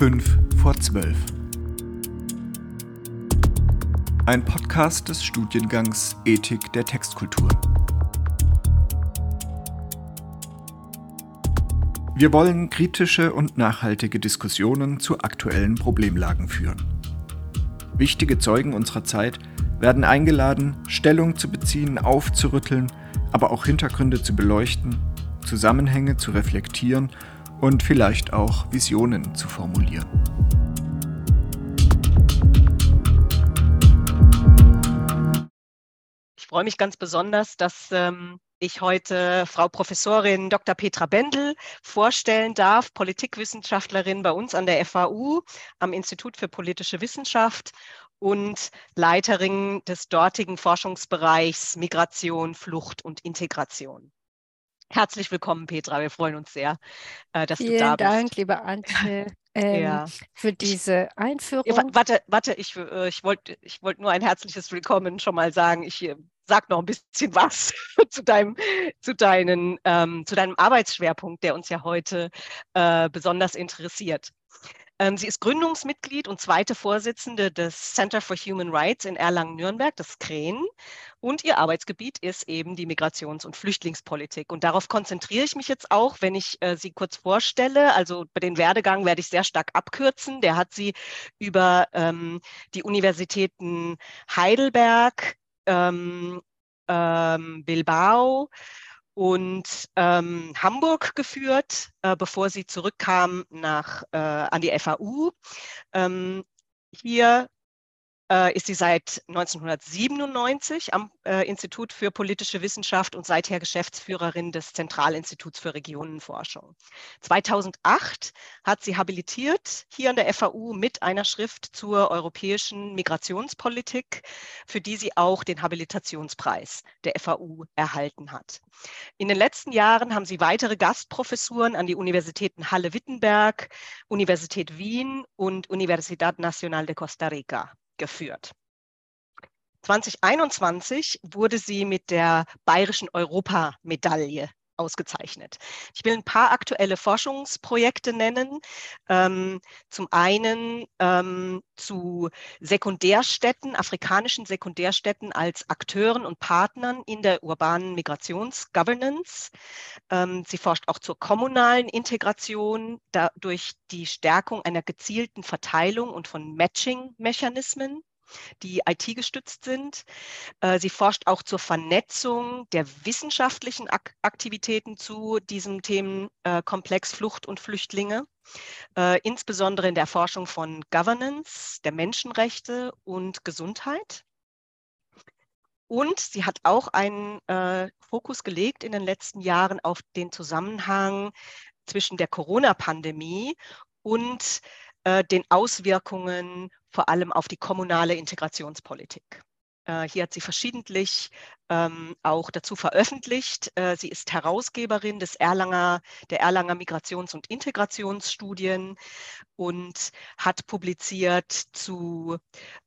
5 vor 12. Ein Podcast des Studiengangs Ethik der Textkultur. Wir wollen kritische und nachhaltige Diskussionen zu aktuellen Problemlagen führen. Wichtige Zeugen unserer Zeit werden eingeladen, Stellung zu beziehen, aufzurütteln, aber auch Hintergründe zu beleuchten, Zusammenhänge zu reflektieren und vielleicht auch Visionen zu formulieren. Ich freue mich ganz besonders, dass ähm, ich heute Frau Professorin Dr. Petra Bendel vorstellen darf, Politikwissenschaftlerin bei uns an der FAU am Institut für politische Wissenschaft und Leiterin des dortigen Forschungsbereichs Migration, Flucht und Integration. Herzlich willkommen, Petra. Wir freuen uns sehr, äh, dass Vielen du da bist. Vielen Dank, liebe Antje, ähm, ja. für diese Einführung. Ja, warte, warte, ich, äh, ich wollte ich wollt nur ein herzliches Willkommen schon mal sagen. Ich äh, sag noch ein bisschen was zu deinem, zu deinen, ähm, zu deinem Arbeitsschwerpunkt, der uns ja heute äh, besonders interessiert. Ähm, sie ist Gründungsmitglied und zweite Vorsitzende des Center for Human Rights in Erlangen-Nürnberg, das CREN. Und ihr Arbeitsgebiet ist eben die Migrations- und Flüchtlingspolitik. Und darauf konzentriere ich mich jetzt auch, wenn ich äh, sie kurz vorstelle. Also bei den Werdegang werde ich sehr stark abkürzen. Der hat sie über ähm, die Universitäten Heidelberg, ähm, ähm, Bilbao, und ähm, Hamburg geführt, äh, bevor sie zurückkam nach, äh, an die FAU. Ähm, hier äh, ist sie seit 1997 am äh, Institut für politische Wissenschaft und seither Geschäftsführerin des Zentralinstituts für Regionenforschung. 2008 hat sie habilitiert hier an der FAU mit einer Schrift zur europäischen Migrationspolitik, für die sie auch den Habilitationspreis der FAU erhalten hat. In den letzten Jahren haben sie weitere Gastprofessuren an die Universitäten Halle-Wittenberg, Universität Wien und Universidad Nacional de Costa Rica geführt. 2021 wurde sie mit der Bayerischen Europamedaille ausgezeichnet. Ich will ein paar aktuelle Forschungsprojekte nennen. Ähm, zum einen ähm, zu Sekundärstädten, afrikanischen Sekundärstädten als Akteuren und Partnern in der urbanen Migrationsgovernance. Ähm, sie forscht auch zur kommunalen Integration durch die Stärkung einer gezielten Verteilung und von Matching-Mechanismen die IT-gestützt sind. Äh, sie forscht auch zur Vernetzung der wissenschaftlichen Aktivitäten zu diesem Themenkomplex Flucht und Flüchtlinge, äh, insbesondere in der Forschung von Governance, der Menschenrechte und Gesundheit. Und sie hat auch einen äh, Fokus gelegt in den letzten Jahren auf den Zusammenhang zwischen der Corona-Pandemie und äh, den Auswirkungen vor allem auf die kommunale Integrationspolitik. Äh, hier hat sie verschiedentlich ähm, auch dazu veröffentlicht. Äh, sie ist Herausgeberin des Erlanger, der Erlanger Migrations- und Integrationsstudien und hat publiziert zu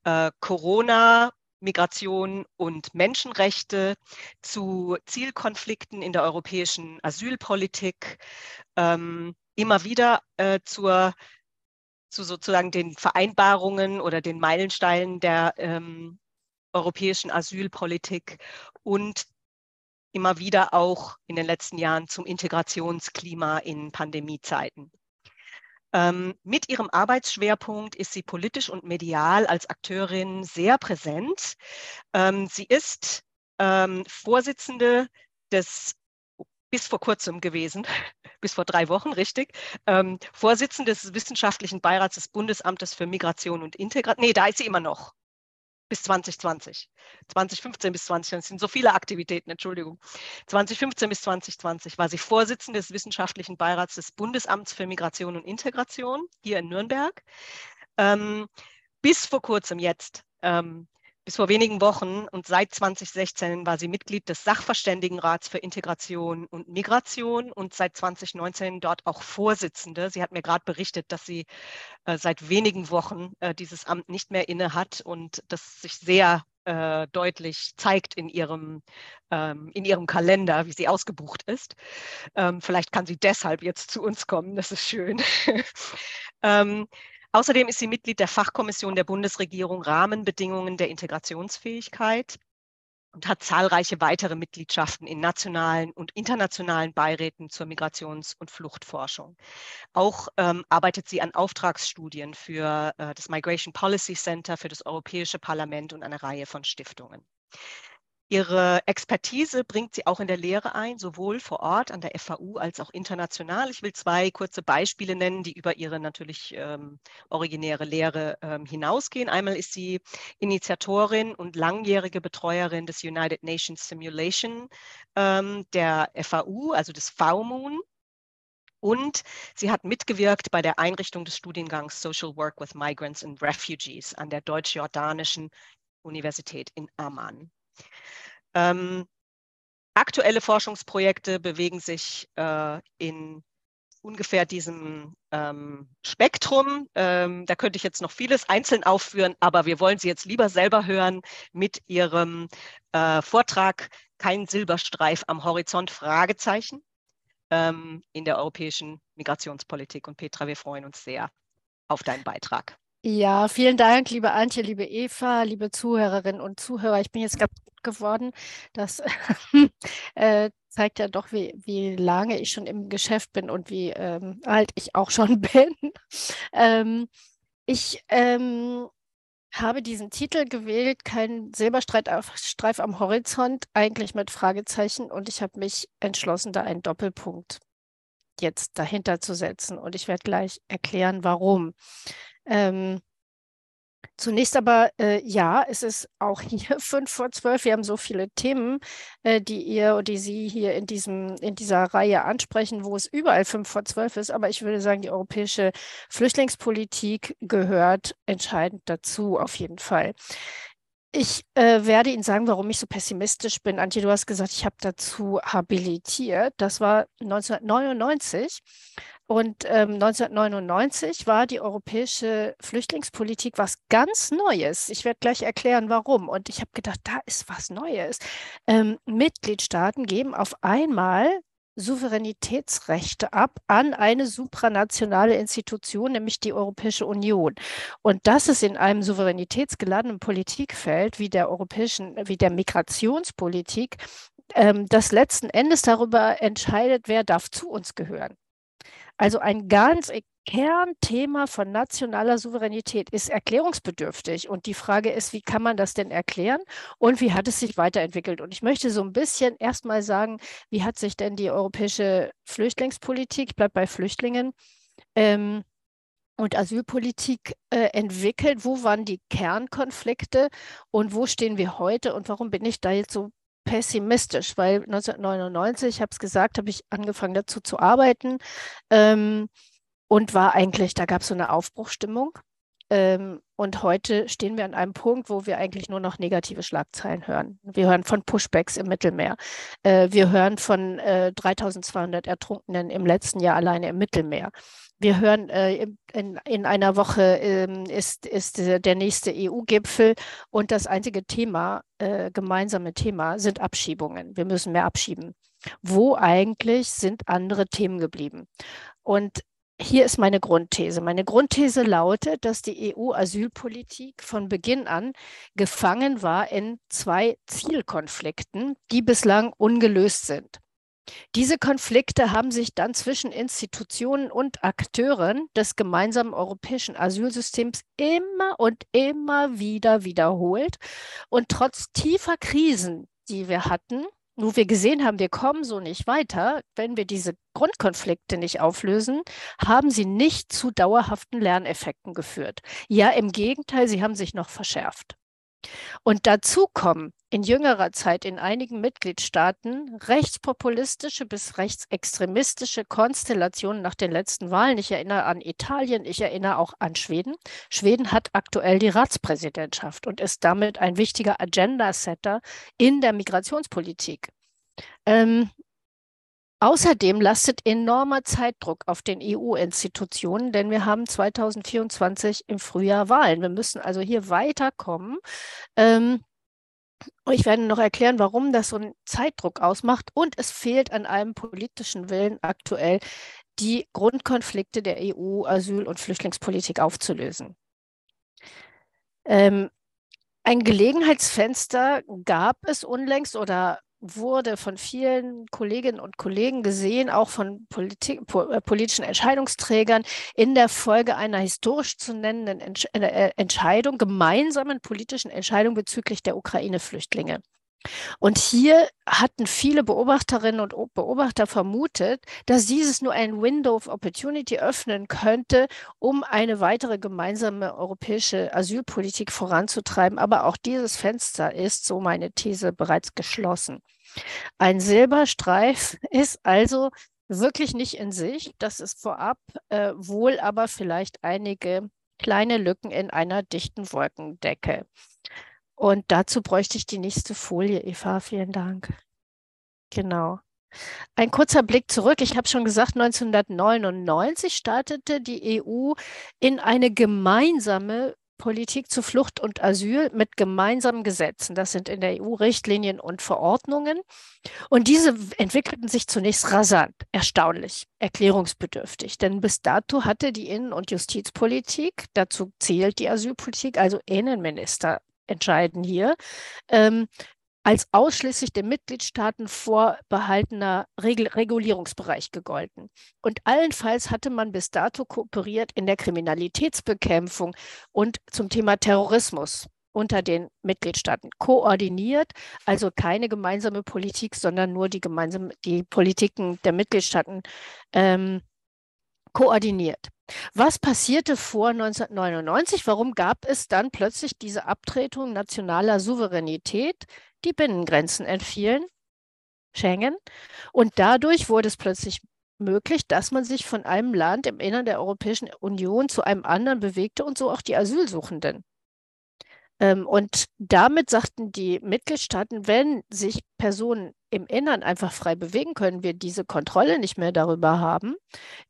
äh, Corona, Migration und Menschenrechte, zu Zielkonflikten in der europäischen Asylpolitik, ähm, immer wieder äh, zur zu sozusagen den Vereinbarungen oder den Meilensteinen der ähm, europäischen Asylpolitik und immer wieder auch in den letzten Jahren zum Integrationsklima in Pandemiezeiten. Ähm, mit ihrem Arbeitsschwerpunkt ist sie politisch und medial als Akteurin sehr präsent. Ähm, sie ist ähm, Vorsitzende des bis vor kurzem gewesen, bis vor drei Wochen, richtig, ähm, Vorsitzende des Wissenschaftlichen Beirats des Bundesamtes für Migration und Integration. Nee, da ist sie immer noch. Bis 2020. 2015 bis 2020. Es sind so viele Aktivitäten, Entschuldigung. 2015 bis 2020 war sie Vorsitzende des Wissenschaftlichen Beirats des Bundesamts für Migration und Integration hier in Nürnberg. Ähm, bis vor kurzem jetzt ähm, bis vor wenigen Wochen und seit 2016 war sie Mitglied des Sachverständigenrats für Integration und Migration und seit 2019 dort auch Vorsitzende. Sie hat mir gerade berichtet, dass sie äh, seit wenigen Wochen äh, dieses Amt nicht mehr inne hat und das sich sehr äh, deutlich zeigt in ihrem, ähm, in ihrem Kalender, wie sie ausgebucht ist. Ähm, vielleicht kann sie deshalb jetzt zu uns kommen, das ist schön. ähm, außerdem ist sie Mitglied der Fachkommission der Bundesregierung Rahmenbedingungen der Integrationsfähigkeit und hat zahlreiche weitere Mitgliedschaften in nationalen und internationalen Beiräten zur Migrations- und Fluchtforschung. Auch ähm, arbeitet sie an Auftragsstudien für äh, das Migration Policy Center, für das Europäische Parlament und eine Reihe von Stiftungen. Ihre Expertise bringt sie auch in der Lehre ein, sowohl vor Ort an der FAU als auch international. Ich will zwei kurze Beispiele nennen, die über ihre natürlich ähm, originäre Lehre ähm, hinausgehen. Einmal ist sie Initiatorin und langjährige Betreuerin des United Nations Simulation ähm, der FAU, also des VMOON. Und sie hat mitgewirkt bei der Einrichtung des Studiengangs Social Work with Migrants and Refugees an der Deutsch-Jordanischen Universität in Amman. Ähm, aktuelle Forschungsprojekte bewegen sich äh, in ungefähr diesem ähm, Spektrum. Ähm, da könnte ich jetzt noch vieles einzeln aufführen, aber wir wollen Sie jetzt lieber selber hören mit Ihrem äh, Vortrag Kein Silberstreif am Horizont? Fragezeichen ähm, in der europäischen Migrationspolitik. Und Petra, wir freuen uns sehr auf deinen Beitrag. Ja, vielen Dank, liebe Antje, liebe Eva, liebe Zuhörerinnen und Zuhörer. Ich bin jetzt ganz gut geworden. Das äh, zeigt ja doch, wie, wie lange ich schon im Geschäft bin und wie ähm, alt ich auch schon bin. ähm, ich ähm, habe diesen Titel gewählt, kein Silberstreif am Horizont, eigentlich mit Fragezeichen. Und ich habe mich entschlossen, da einen Doppelpunkt jetzt dahinter zu setzen. Und ich werde gleich erklären, warum. Ähm, Zunächst aber, äh, ja, es ist auch hier fünf vor zwölf. Wir haben so viele Themen, äh, die ihr oder die Sie hier in, diesem, in dieser Reihe ansprechen, wo es überall fünf vor zwölf ist. Aber ich würde sagen, die europäische Flüchtlingspolitik gehört entscheidend dazu, auf jeden Fall. Ich äh, werde Ihnen sagen, warum ich so pessimistisch bin. Antje, du hast gesagt, ich habe dazu habilitiert. Das war 1999. Und ähm, 1999 war die europäische Flüchtlingspolitik was ganz Neues. Ich werde gleich erklären, warum. Und ich habe gedacht, da ist was Neues. Ähm, Mitgliedstaaten geben auf einmal Souveränitätsrechte ab an eine supranationale Institution, nämlich die Europäische Union. Und das ist in einem souveränitätsgeladenen Politikfeld wie der europäischen, wie der Migrationspolitik, ähm, das letzten Endes darüber entscheidet, wer darf zu uns gehören. Also ein ganz Kernthema von nationaler Souveränität ist erklärungsbedürftig. Und die Frage ist, wie kann man das denn erklären und wie hat es sich weiterentwickelt? Und ich möchte so ein bisschen erstmal sagen, wie hat sich denn die europäische Flüchtlingspolitik, ich bleibe bei Flüchtlingen, ähm, und Asylpolitik äh, entwickelt? Wo waren die Kernkonflikte und wo stehen wir heute und warum bin ich da jetzt so pessimistisch, weil 1999, ich habe es gesagt, habe ich angefangen dazu zu arbeiten ähm, und war eigentlich, da gab es so eine Aufbruchstimmung. Ähm, und heute stehen wir an einem Punkt, wo wir eigentlich nur noch negative Schlagzeilen hören. Wir hören von Pushbacks im Mittelmeer. Äh, wir hören von äh, 3200 Ertrunkenen im letzten Jahr alleine im Mittelmeer. Wir hören, äh, in, in, einer Woche ähm, ist, ist der nächste EU-Gipfel und das einzige Thema, äh, gemeinsame Thema, sind Abschiebungen. Wir müssen mehr abschieben. Wo eigentlich sind andere Themen geblieben? Und hier ist meine Grundthese. Meine Grundthese lautet, dass die EU-Asylpolitik von Beginn an gefangen war in zwei Zielkonflikten, die bislang ungelöst sind. Diese Konflikte haben sich dann zwischen Institutionen und Akteuren des gemeinsamen europäischen Asylsystems immer und immer wieder wiederholt. Und trotz tiefer Krisen, die wir hatten, wo wir gesehen haben, wir kommen so nicht weiter, wenn wir diese Grundkonflikte nicht auflösen, haben sie nicht zu dauerhaften Lerneffekten geführt. Ja, im Gegenteil, sie haben sich noch verschärft. Und dazu kommen in jüngerer Zeit in einigen Mitgliedstaaten rechtspopulistische bis rechtsextremistische Konstellationen nach den letzten Wahlen. Ich erinnere an Italien, ich erinnere auch an Schweden. Schweden hat aktuell die Ratspräsidentschaft und ist damit ein wichtiger Agenda-Setter in der Migrationspolitik. Ähm, Außerdem lastet enormer Zeitdruck auf den EU-Institutionen, denn wir haben 2024 im Frühjahr Wahlen. Wir müssen also hier weiterkommen. Ähm, Ich werde noch erklären, warum das so einen Zeitdruck ausmacht. Und es fehlt an einem politischen Willen aktuell, die Grundkonflikte der EU-Asyl- und Flüchtlingspolitik aufzulösen. Ähm, ein Gelegenheitsfenster gab es unlängst oder wurde von vielen Kolleginnen und Kollegen gesehen, auch von Politik, äh, politischen Entscheidungsträgern, in der Folge einer historisch zu nennenden äh, Entscheidung, gemeinsamen politischen Entscheidung bezüglich der Ukraine-Flüchtlinge. Und hier hatten viele Beobachterinnen und Beobachter vermutet, dass dieses nur ein Window of Opportunity öffnen könnte, um eine weitere gemeinsame europäische Asylpolitik voranzutreiben. Aber auch dieses Fenster ist, so meine These, bereits geschlossen. Ein Silberstreif ist also wirklich nicht in sich. Das ist vorab äh, wohl aber vielleicht einige kleine Lücken in einer dichten Wolkendecke. Und dazu bräuchte ich die nächste Folie, Eva. Vielen Dank. Genau. Ein kurzer Blick zurück. Ich habe schon gesagt, 1999 startete die EU in eine gemeinsame Politik zu Flucht und Asyl mit gemeinsamen Gesetzen. Das sind in der EU Richtlinien und Verordnungen. Und diese entwickelten sich zunächst rasant, erstaunlich, erklärungsbedürftig. Denn bis dato hatte die Innen- und Justizpolitik, dazu zählt die Asylpolitik, also Innenminister entscheiden hier, ähm, als ausschließlich den Mitgliedstaaten vorbehaltener Regel Regulierungsbereich gegolten. Und allenfalls hatte man bis dato kooperiert in der Kriminalitätsbekämpfung und zum Thema Terrorismus unter den Mitgliedstaaten koordiniert, also keine gemeinsame Politik, sondern nur die gemeinsame die Politiken der Mitgliedstaaten ähm, koordiniert. Was passierte vor 1999? Warum gab es dann plötzlich diese Abtretung nationaler Souveränität? Die Binnengrenzen entfielen, Schengen, und dadurch wurde es plötzlich möglich, dass man sich von einem Land im Innern der Europäischen Union zu einem anderen bewegte und so auch die Asylsuchenden. Ähm, und damit sagten die Mitgliedstaaten, wenn sich Personen im Innern einfach frei bewegen können, wir diese Kontrolle nicht mehr darüber haben,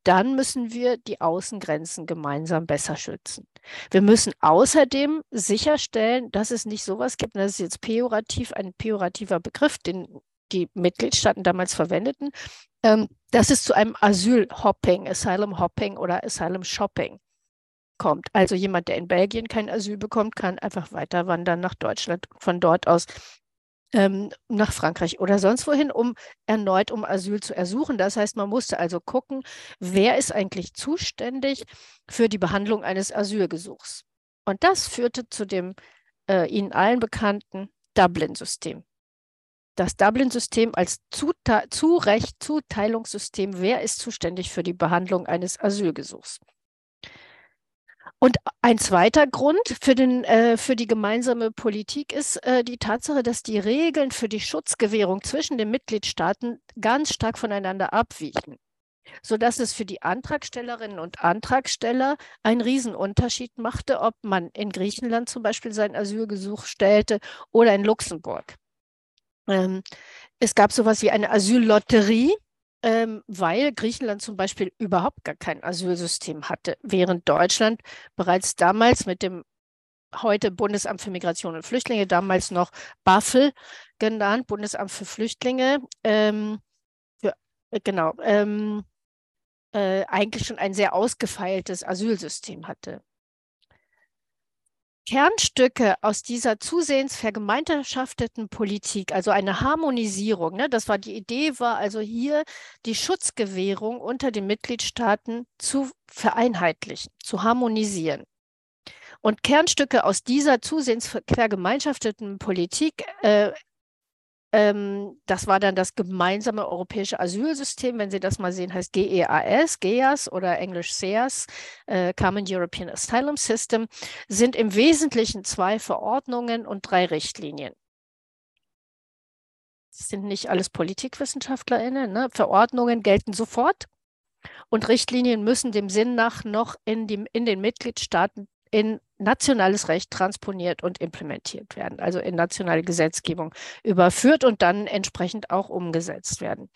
dann müssen wir die Außengrenzen gemeinsam besser schützen. Wir müssen außerdem sicherstellen, dass es nicht sowas gibt, das ist jetzt pejorativ, ein pejorativer Begriff, den die Mitgliedstaaten damals verwendeten, ähm, dass es zu einem Asylhopping, Asylum Hopping oder Asylum Shopping kommt. Also jemand, der in Belgien kein Asyl bekommt, kann einfach weiter wandern nach Deutschland, von dort aus ähm, nach Frankreich oder sonst wohin, um erneut um Asyl zu ersuchen. Das heißt, man musste also gucken, wer ist eigentlich zuständig für die Behandlung eines Asylgesuchs. Und das führte zu dem äh, Ihnen allen bekannten Dublin-System. Das Dublin-System als Zurecht, Zuteilungssystem, wer ist zuständig für die Behandlung eines Asylgesuchs. Und ein zweiter Grund für, den, äh, für die gemeinsame Politik ist äh, die Tatsache, dass die Regeln für die Schutzgewährung zwischen den Mitgliedstaaten ganz stark voneinander abwichen, sodass es für die Antragstellerinnen und Antragsteller einen Riesenunterschied machte, ob man in Griechenland zum Beispiel sein Asylgesuch stellte oder in Luxemburg. Ähm, es gab sowas wie eine Asyllotterie, ähm, weil Griechenland zum Beispiel überhaupt gar kein Asylsystem hatte, während Deutschland bereits damals mit dem heute Bundesamt für Migration und Flüchtlinge, damals noch BAFL genannt, Bundesamt für Flüchtlinge, ähm, für, äh, genau, ähm, äh, eigentlich schon ein sehr ausgefeiltes Asylsystem hatte. Kernstücke aus dieser zusehends vergemeinschafteten Politik, also eine Harmonisierung, ne, das war die Idee, war also hier die Schutzgewährung unter den Mitgliedstaaten zu vereinheitlichen, zu harmonisieren. Und Kernstücke aus dieser zusehends vergemeinschafteten Politik äh, ähm, das war dann das gemeinsame europäische Asylsystem, wenn Sie das mal sehen, heißt GEAS, GEAS oder Englisch SEAS, äh, Common European Asylum System, sind im Wesentlichen zwei Verordnungen und drei Richtlinien. Das sind nicht alles PolitikwissenschaftlerInnen. Ne? Verordnungen gelten sofort und Richtlinien müssen dem Sinn nach noch in, die, in den Mitgliedstaaten in nationales Recht transponiert und implementiert werden, also in nationale Gesetzgebung überführt und dann entsprechend auch umgesetzt werden.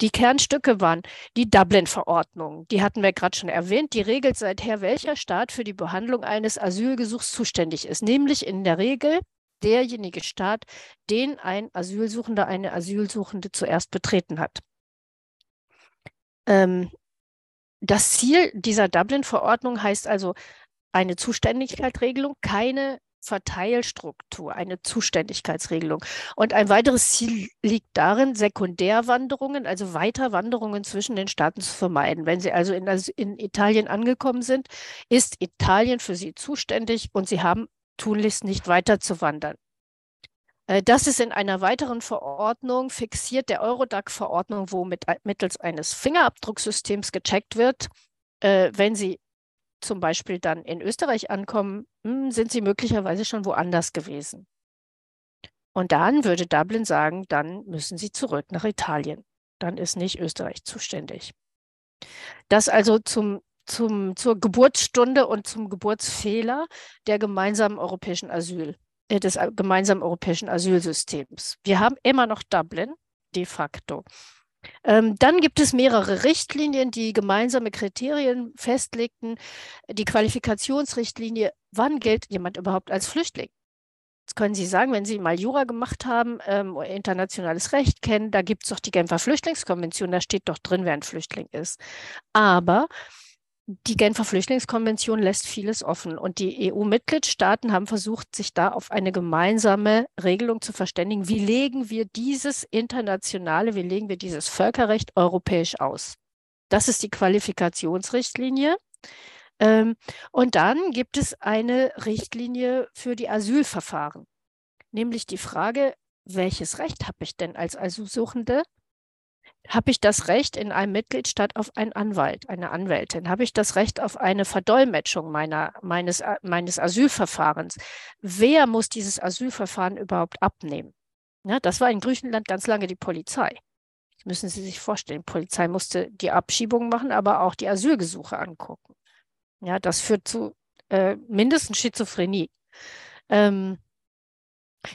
Die Kernstücke waren die Dublin-Verordnung, die hatten wir gerade schon erwähnt, die regelt seither, welcher Staat für die Behandlung eines Asylgesuchs zuständig ist, nämlich in der Regel derjenige Staat, den ein Asylsuchender, eine Asylsuchende zuerst betreten hat. Ähm, das Ziel dieser Dublin-Verordnung heißt also eine Zuständigkeitsregelung, keine Verteilstruktur, eine Zuständigkeitsregelung. Und ein weiteres Ziel liegt darin, Sekundärwanderungen, also Weiterwanderungen zwischen den Staaten zu vermeiden. Wenn Sie also in, in Italien angekommen sind, ist Italien für Sie zuständig und Sie haben tunlichst nicht weiter zu wandern. Äh, das ist in einer weiteren Verordnung fixiert, der Eurodac-Verordnung, wo mit, mittels eines Fingerabdrucksystems gecheckt wird, äh, wenn Sie zum Beispiel dann in Österreich ankommen, hm, sind sie möglicherweise schon woanders gewesen. Und dann würde Dublin sagen, dann müssen sie zurück nach Italien. Dann ist nicht Österreich zuständig. Das also zum, zum, zur Geburtsstunde und zum Geburtsfehler der gemeinsamen europäischen Asyl, äh, des äh, gemeinsamen europäischen Asylsystems. Wir haben immer noch Dublin de facto. Ähm, dann gibt es mehrere Richtlinien, die gemeinsame Kriterien festlegten. Die Qualifikationsrichtlinie, wann gilt jemand überhaupt als Flüchtling? Das können Sie sagen, wenn Sie mal Jura gemacht haben, ähm, internationales Recht kennen, da gibt es doch die Genfer Flüchtlingskonvention, da steht doch drin, wer ein Flüchtling ist. Aber die Genfer Flüchtlingskonvention lässt vieles offen und die EU-Mitgliedstaaten haben versucht, sich da auf eine gemeinsame Regelung zu verständigen. Wie legen wir dieses internationale, wie legen wir dieses Völkerrecht europäisch aus? Das ist die Qualifikationsrichtlinie. Ähm, und dann gibt es eine Richtlinie für die Asylverfahren, nämlich die Frage, welches Recht habe ich denn als Asylsuchende habe ich das Recht in einem Mitgliedstaat auf einen Anwalt, eine Anwältin? Habe ich das Recht auf eine Verdolmetschung meiner, meines, äh, meines Asylverfahrens? Wer muss dieses Asylverfahren überhaupt abnehmen? Ja, das war in Griechenland ganz lange die Polizei. Das müssen Sie sich vorstellen. Die Polizei musste die Abschiebung machen, aber auch die Asylgesuche angucken. Ja, das führt zu äh, mindestens Schizophrenie. Ähm,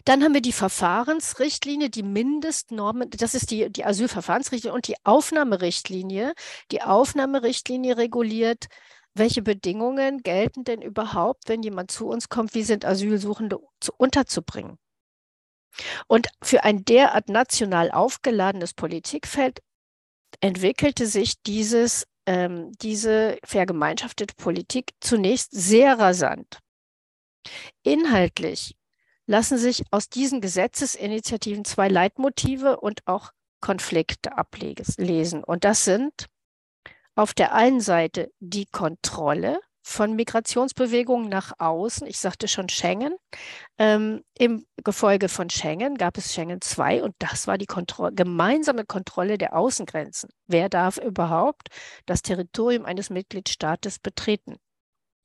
dann haben wir die Verfahrensrichtlinie, die Mindestnormen, das ist die, die Asylverfahrensrichtlinie und die Aufnahmerichtlinie. Die Aufnahmerichtlinie reguliert, welche Bedingungen gelten denn überhaupt, wenn jemand zu uns kommt, wie sind Asylsuchende zu, unterzubringen. Und für ein derart national aufgeladenes Politikfeld entwickelte sich dieses, ähm, diese vergemeinschaftete Politik zunächst sehr rasant. Inhaltlich lassen sich aus diesen Gesetzesinitiativen zwei Leitmotive und auch Konflikte ablesen. Und das sind auf der einen Seite die Kontrolle von Migrationsbewegungen nach außen. Ich sagte schon Schengen. Ähm, Im Gefolge von Schengen gab es Schengen II und das war die Kontro gemeinsame Kontrolle der Außengrenzen. Wer darf überhaupt das Territorium eines Mitgliedstaates betreten?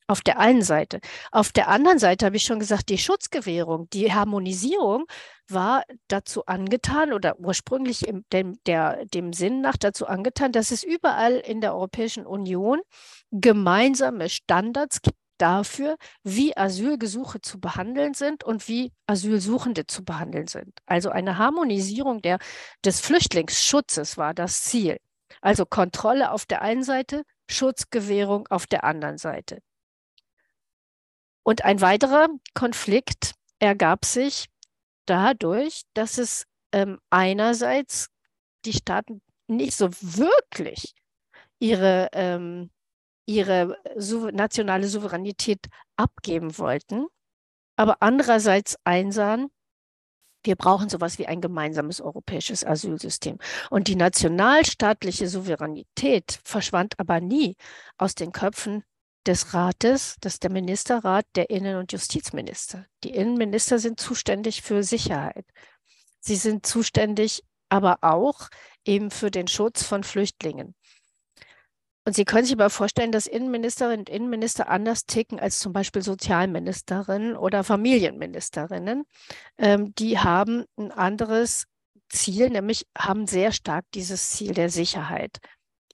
Auf der einen Seite. Auf der anderen Seite habe ich schon gesagt, die Schutzgewährung, die Harmonisierung war dazu angetan oder ursprünglich im, dem, der, dem Sinn nach dazu angetan, dass es überall in der Europäischen Union gemeinsame Standards gibt dafür, wie Asylgesuche zu behandeln sind und wie Asylsuchende zu behandeln sind. Also eine Harmonisierung der, des Flüchtlingsschutzes war das Ziel. Also Kontrolle auf der einen Seite, Schutzgewährung auf der anderen Seite. Und ein weiterer Konflikt ergab sich dadurch, dass es ähm, einerseits die Staaten nicht so wirklich ihre, ähm, ihre nationale Souveränität abgeben wollten, aber andererseits einsahen, wir brauchen sowas wie ein gemeinsames europäisches Asylsystem. Und die nationalstaatliche Souveränität verschwand aber nie aus den Köpfen des Rates, das ist der Ministerrat der Innen- und Justizminister. Die Innenminister sind zuständig für Sicherheit. Sie sind zuständig aber auch eben für den Schutz von Flüchtlingen. Und Sie können sich aber vorstellen, dass Innenministerinnen und Innenminister anders ticken als zum Beispiel Sozialministerinnen oder Familienministerinnen. Ähm, die haben ein anderes Ziel, nämlich haben sehr stark dieses Ziel der Sicherheit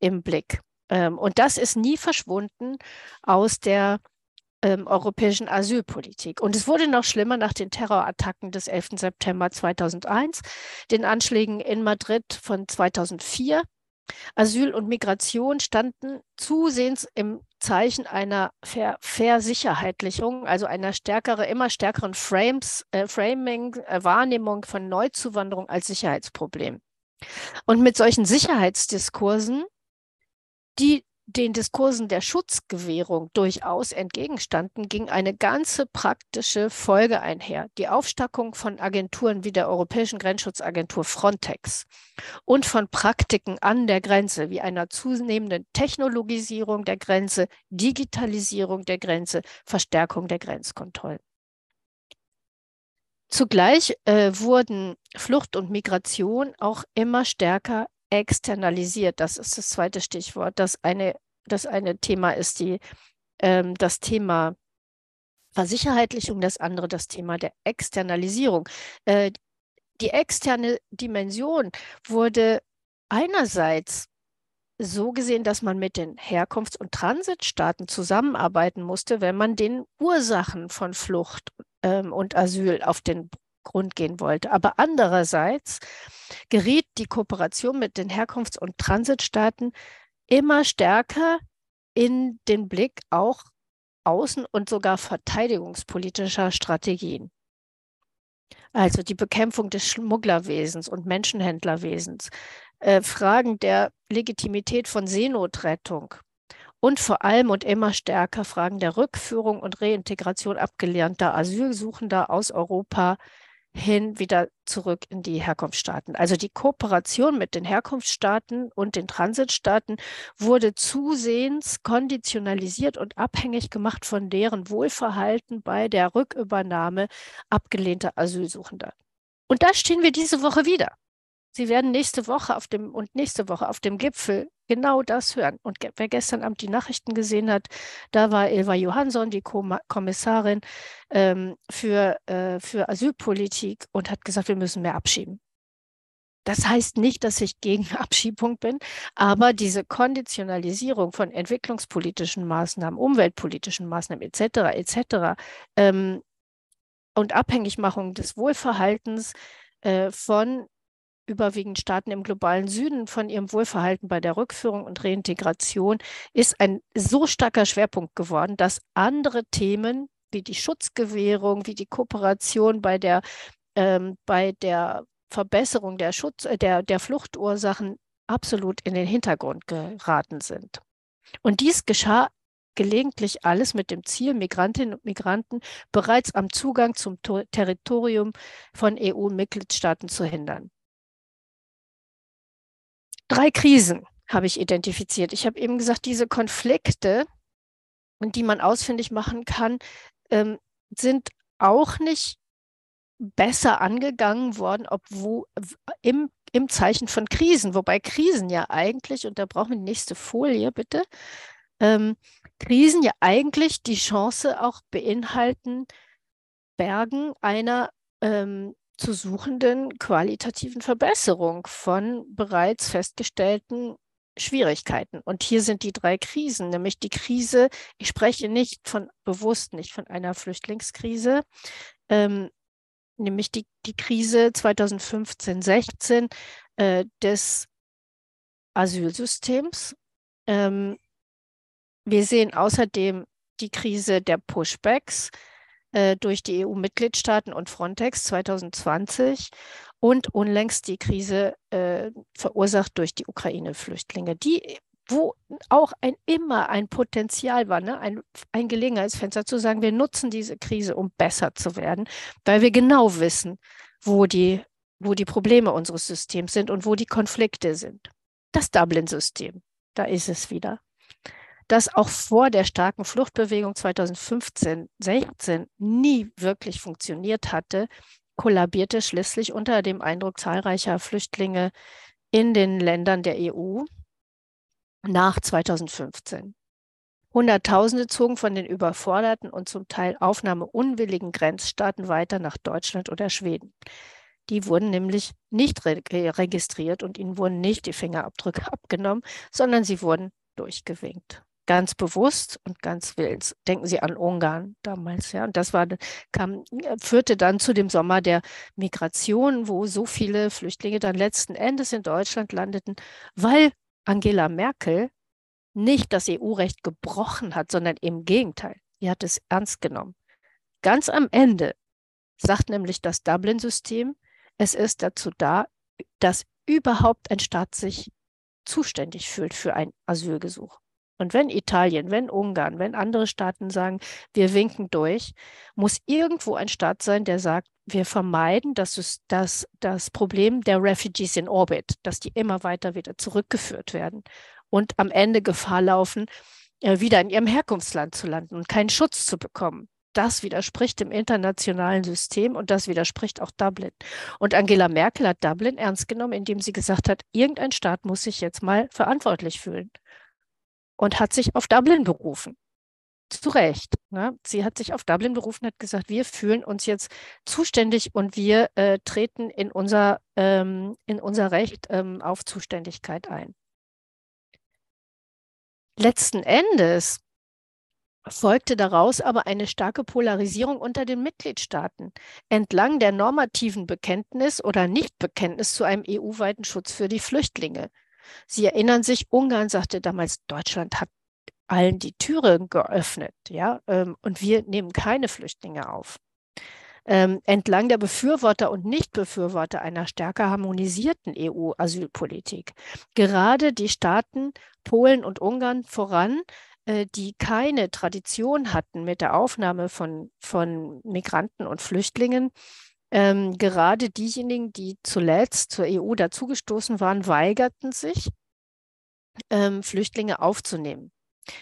im Blick. Ähm, und das ist nie verschwunden aus der ähm, europäischen Asylpolitik. Und es wurde noch schlimmer nach den Terrorattacken des 11. September 2001, den Anschlägen in Madrid von 2004 Asyl und Migration standen zusehends im Zeichen einer Ver Versicherheitlichung, also einer stärkere, immer stärkeren Frames, äh, Framing, äh, Wahrnehmung von Neuzuwanderung als Sicherheitsproblem. Und mit solchen Sicherheitsdiskursen, die den Diskursen der Schutzgewährung durchaus entgegenstanden, ging eine ganze praktische Folge einher. Die Aufstockung von Agenturen wie der Europäischen Grenzschutzagentur Frontex und von Praktiken an der Grenze wie einer zunehmenden Technologisierung der Grenze, Digitalisierung der Grenze, Verstärkung der Grenzkontrollen. Zugleich äh, wurden Flucht und Migration auch immer stärker externalisiert. Das ist das zweite Stichwort. Das eine, das eine Thema ist die, ähm, das Thema Versicherheitlichung, das andere das Thema der Externalisierung. Äh, die externe Dimension wurde einerseits so gesehen, dass man mit den Herkunfts- und Transitstaaten zusammenarbeiten musste, wenn man den Ursachen von Flucht ähm, und Asyl auf den Grund gehen wollte. Aber andererseits geriet die Kooperation mit den Herkunfts- und Transitstaaten immer stärker in den Blick auch außen- und sogar verteidigungspolitischer Strategien. Also die Bekämpfung des Schmugglerwesens und Menschenhändlerwesens, äh, Fragen der Legitimität von Seenotrettung und vor allem und immer stärker Fragen der Rückführung und Reintegration abgelernter Asylsuchender aus Europa hin wieder zurück in die Herkunftsstaaten. Also die Kooperation mit den Herkunftsstaaten und den Transitstaaten wurde zusehends konditionalisiert und abhängig gemacht von deren Wohlverhalten bei der Rückübernahme abgelehnter Asylsuchender. Und da stehen wir diese Woche wieder. Sie werden nächste Woche auf dem und nächste Woche auf dem Gipfel genau das hören. Und wer gestern Abend die Nachrichten gesehen hat, da war Ilva Johansson, die Kommissarin ähm, für, äh, für Asylpolitik und hat gesagt, wir müssen mehr abschieben. Das heißt nicht, dass ich gegen Abschiebung bin, aber diese Konditionalisierung von entwicklungspolitischen Maßnahmen, umweltpolitischen Maßnahmen etc. etc. Ähm, und Abhängigmachung des Wohlverhaltens äh, von überwiegend Staaten im globalen Süden von ihrem Wohlverhalten bei der Rückführung und Reintegration ist ein so starker Schwerpunkt geworden, dass andere Themen wie die Schutzgewährung, wie die Kooperation bei der, ähm, bei der Verbesserung der, Schutz, äh, der, der Fluchtursachen absolut in den Hintergrund geraten sind. Und dies geschah gelegentlich alles mit dem Ziel, Migrantinnen und Migranten bereits am Zugang zum Territorium von EU-Mitgliedstaaten zu hindern drei Krisen habe ich identifiziert. Ich habe eben gesagt, diese Konflikte, die man ausfindig machen kann, ähm, sind auch nicht besser angegangen worden, obwohl im, im Zeichen von Krisen, wobei Krisen ja eigentlich, und da brauchen wir die nächste Folie bitte, ähm, Krisen ja eigentlich die Chance auch beinhalten, Bergen einer ähm, zu suchenden qualitativen Verbesserung von bereits festgestellten Schwierigkeiten. Und hier sind die drei Krisen, nämlich die Krise, ich spreche nicht von, bewusst nicht von einer Flüchtlingskrise, ähm, nämlich die, die Krise 2015, 16 äh, des Asylsystems. Ähm, wir sehen außerdem die Krise der Pushbacks, äh, durch die EU-Mitgliedstaaten und Frontex 2020 und unlängst die Krise äh, verursacht durch die Ukraine-Flüchtlinge, die wo auch ein, immer ein Potenzial war, ne? ein, ein Gelegenheitsfenster zu sagen, wir nutzen diese Krise, um besser zu werden, weil wir genau wissen, wo die, wo die Probleme unseres Systems sind und wo die Konflikte sind. Das Dublin-System, da ist es wieder das auch vor der starken Fluchtbewegung 2015, 16 nie wirklich funktioniert hatte, kollabierte schließlich unter dem Eindruck zahlreicher Flüchtlinge in den Ländern der EU nach 2015. Hunderttausende zogen von den überforderten und zum Teil aufnahmeunwilligen Grenzstaaten weiter nach Deutschland oder Schweden. Die wurden nämlich nicht registriert und ihnen wurden nicht die Fingerabdrücke abgenommen, sondern sie wurden durchgewinkt ganz bewusst und ganz willens. Denken Sie an Ungarn damals, ja. Und das war, kam, führte dann zu dem Sommer der Migration, wo so viele Flüchtlinge dann letzten Endes in Deutschland landeten, weil Angela Merkel nicht das EU-Recht gebrochen hat, sondern im Gegenteil, sie hat es ernst genommen. Ganz am Ende sagt nämlich das Dublin-System, es ist dazu da, dass überhaupt ein Staat sich zuständig fühlt für ein Asylgesuch. Und wenn Italien, wenn Ungarn, wenn andere Staaten sagen, wir winken durch, muss irgendwo ein Staat sein, der sagt, wir vermeiden das, das, das Problem der Refugees in Orbit, dass die immer weiter wieder zurückgeführt werden und am Ende Gefahr laufen, äh, wieder in ihrem Herkunftsland zu landen und keinen Schutz zu bekommen. Das widerspricht dem internationalen System und das widerspricht auch Dublin. Und Angela Merkel hat Dublin ernst genommen, indem sie gesagt hat, irgendein Staat muss sich jetzt mal verantwortlich fühlen und hat sich auf Dublin berufen. Zu Recht. Ne? Sie hat sich auf Dublin berufen, hat gesagt, wir fühlen uns jetzt zuständig und wir äh, treten in unser, ähm, in unser Recht ähm, auf Zuständigkeit ein. Letzten Endes folgte daraus aber eine starke Polarisierung unter den Mitgliedstaaten entlang der normativen Bekenntnis oder Nichtbekenntnis zu einem EU-weiten Schutz für die Flüchtlinge. Sie erinnern sich, Ungarn sagte damals, Deutschland hat allen die Türen geöffnet, ja, ähm, und wir nehmen keine Flüchtlinge auf. Ähm, entlang der Befürworter und Nichtbefürworter einer stärker harmonisierten EU-Asylpolitik. Gerade die Staaten Polen und Ungarn voran äh, die keine Tradition hatten mit der Aufnahme von, von Migranten und Flüchtlingen, ähm, gerade diejenigen, die zuletzt zur EU dazugestoßen waren, weigerten sich, ähm, Flüchtlinge aufzunehmen.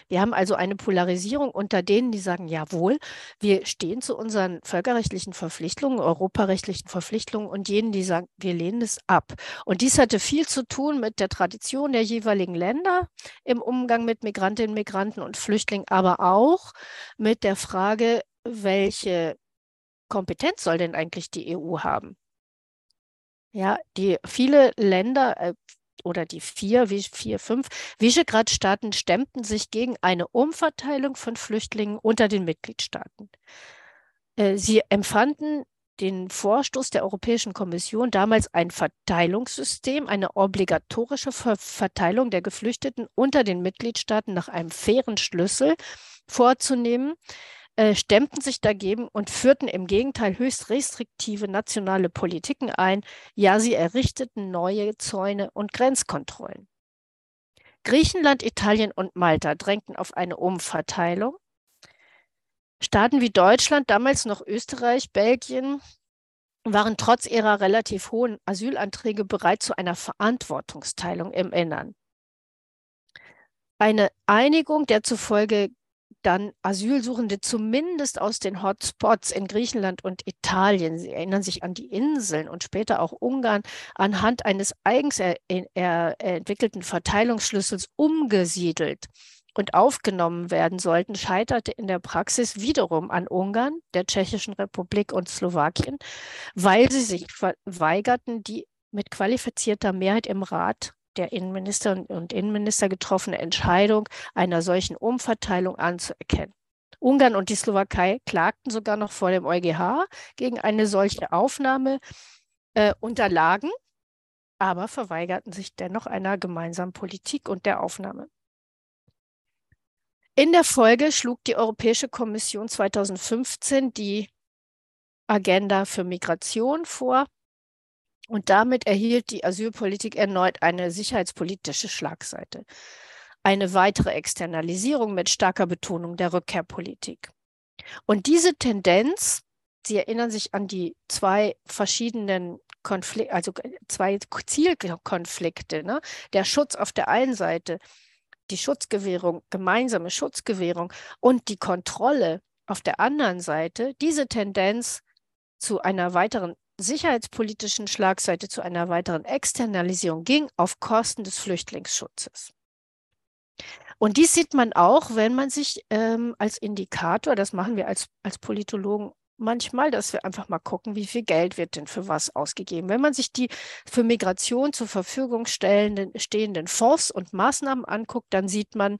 Wir haben also eine Polarisierung unter denen, die sagen, jawohl, wir stehen zu unseren völkerrechtlichen Verpflichtungen, europarechtlichen Verpflichtungen und jenen, die sagen, wir lehnen es ab. Und dies hatte viel zu tun mit der Tradition der jeweiligen Länder im Umgang mit Migrantinnen, Migranten und Flüchtlingen, aber auch mit der Frage, welche Kompetenz soll denn eigentlich die EU haben? Ja, die viele Länder, äh, oder die vier, vier, fünf Visegrad-Staaten stemmten sich gegen eine Umverteilung von Flüchtlingen unter den Mitgliedstaaten. Äh, sie empfanden den Vorstoß der Europäischen Kommission damals ein Verteilungssystem, eine obligatorische Verteilung der Geflüchteten unter den Mitgliedstaaten nach einem fairen Schlüssel vorzunehmen, äh, stemmten sich dagegen und führten im Gegenteil höchst restriktive nationale Politiken ein. Ja, sie errichteten neue Zäune und Grenzkontrollen. Griechenland, Italien und Malta drängten auf eine Umverteilung. Staaten wie Deutschland, damals noch Österreich, Belgien, waren trotz ihrer relativ hohen Asylanträge bereit zu einer Verantwortungsteilung im Innern. Eine Einigung, der zufolge dann Asylsuchende zumindest aus den Hotspots in Griechenland und Italien, Sie erinnern sich an die Inseln und später auch Ungarn, anhand eines eigens er, er, entwickelten Verteilungsschlüssels umgesiedelt und aufgenommen werden sollten, scheiterte in der Praxis wiederum an Ungarn, der Tschechischen Republik und Slowakien, weil sie sich weigerten, die mit qualifizierter Mehrheit im Rat der Innenminister und Innenminister getroffene Entscheidung einer solchen Umverteilung anzuerkennen. Ungarn und die Slowakei klagten sogar noch vor dem EuGH gegen eine solche Aufnahme, äh, unterlagen, aber verweigerten sich dennoch einer gemeinsamen Politik und der Aufnahme. In der Folge schlug die Europäische Kommission 2015 die Agenda für Migration vor, und damit erhielt die Asylpolitik erneut eine sicherheitspolitische Schlagseite. Eine weitere Externalisierung mit starker Betonung der Rückkehrpolitik. Und diese Tendenz, Sie erinnern sich an die zwei verschiedenen Konflikte, also zwei Zielkonflikte, ne? der Schutz auf der einen Seite, die Schutzgewährung, gemeinsame Schutzgewährung und die Kontrolle auf der anderen Seite, diese Tendenz zu einer weiteren sicherheitspolitischen Schlagseite zu einer weiteren Externalisierung ging auf Kosten des Flüchtlingsschutzes. Und dies sieht man auch, wenn man sich ähm, als Indikator, das machen wir als, als Politologen manchmal, dass wir einfach mal gucken, wie viel Geld wird denn für was ausgegeben. Wenn man sich die für Migration zur Verfügung stellenden, stehenden Fonds und Maßnahmen anguckt, dann sieht man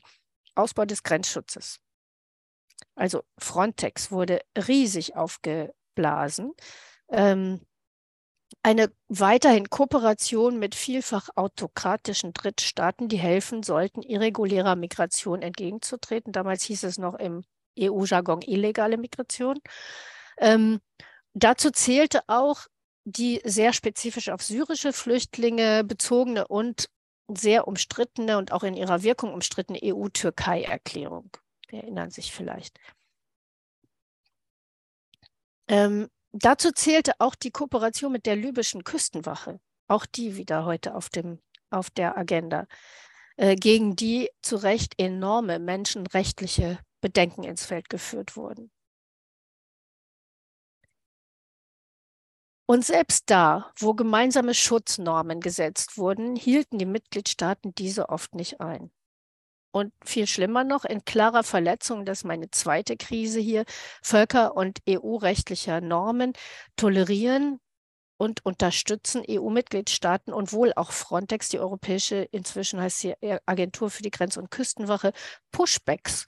Ausbau des Grenzschutzes. Also Frontex wurde riesig aufgeblasen. Ähm, eine weiterhin Kooperation mit vielfach autokratischen Drittstaaten, die helfen sollten, irregulärer Migration entgegenzutreten. Damals hieß es noch im EU-Jargon illegale Migration. Ähm, dazu zählte auch die sehr spezifisch auf syrische Flüchtlinge bezogene und sehr umstrittene und auch in ihrer Wirkung umstrittene EU-Türkei-Erklärung. Sie erinnern sich vielleicht. Ähm, dazu zählte auch die Kooperation mit der libyschen Küstenwache, auch die wieder heute auf, dem, auf der Agenda, äh, gegen die zu Recht enorme menschenrechtliche Bedenken ins Feld geführt wurden. Und selbst da, wo gemeinsame Schutznormen gesetzt wurden, hielten die Mitgliedstaaten diese oft nicht ein. Und viel schlimmer noch, in klarer Verletzung, das ist meine zweite Krise hier, Völker- und EU-rechtlicher Normen tolerieren und unterstützen EU-Mitgliedstaaten und wohl auch Frontex, die europäische, inzwischen heißt sie Agentur für die Grenz- und Küstenwache, Pushbacks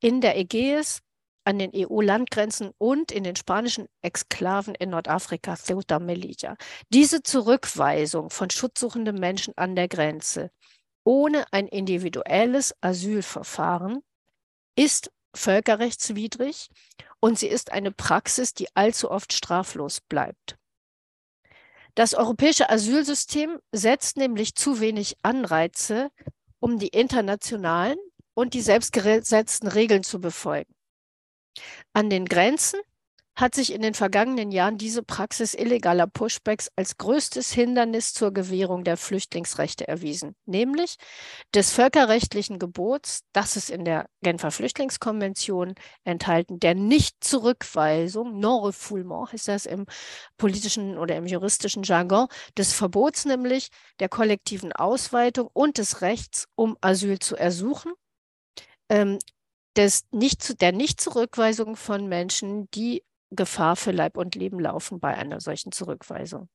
in der Ägäis, an den EU-Landgrenzen und in den spanischen Exklaven in Nordafrika, Ceuta, Melilla. Diese Zurückweisung von schutzsuchenden Menschen an der Grenze ohne ein individuelles Asylverfahren ist völkerrechtswidrig und sie ist eine Praxis, die allzu oft straflos bleibt. Das europäische Asylsystem setzt nämlich zu wenig Anreize, um die internationalen und die selbstgesetzten Regeln zu befolgen. An den Grenzen hat sich in den vergangenen Jahren diese Praxis illegaler Pushbacks als größtes Hindernis zur Gewährung der Flüchtlingsrechte erwiesen, nämlich des völkerrechtlichen Gebots, das ist in der Genfer Flüchtlingskonvention enthalten, der Nichtzurückweisung, non-refoulement heißt das im politischen oder im juristischen Jargon, des Verbots nämlich der kollektiven Ausweitung und des Rechts, um Asyl zu ersuchen, ähm, des nicht, der Nichtzurückweisung von Menschen, die Gefahr für Leib und Leben laufen bei einer solchen Zurückweisung.